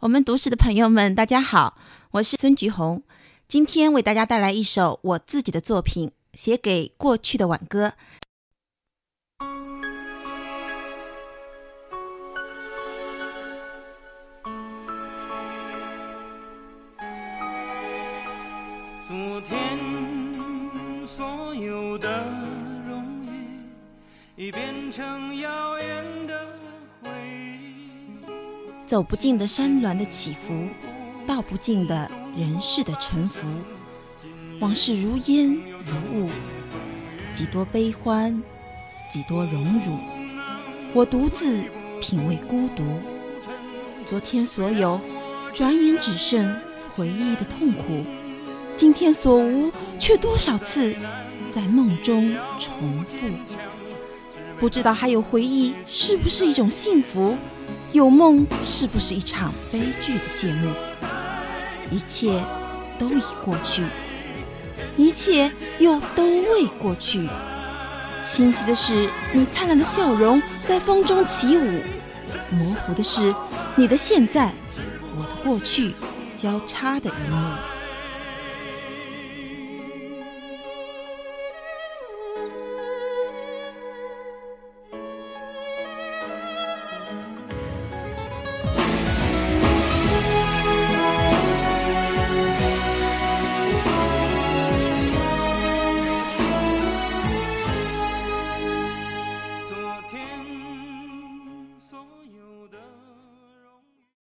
我们读史的朋友们，大家好，我是孙菊红，今天为大家带来一首我自己的作品，写给过去的挽歌。昨天所有的荣誉，已变成遥远的。走不尽的山峦的起伏，道不尽的人世的沉浮，往事如烟如雾，几多悲欢，几多荣辱，我独自品味孤独。昨天所有，转眼只剩回忆的痛苦。今天所无，却多少次在梦中重复。不知道还有回忆是不是一种幸福？有梦是不是一场悲剧的谢幕？一切都已过去，一切又都未过去。清晰的是你灿烂的笑容在风中起舞，模糊的是你的现在，我的过去交叉的一幕。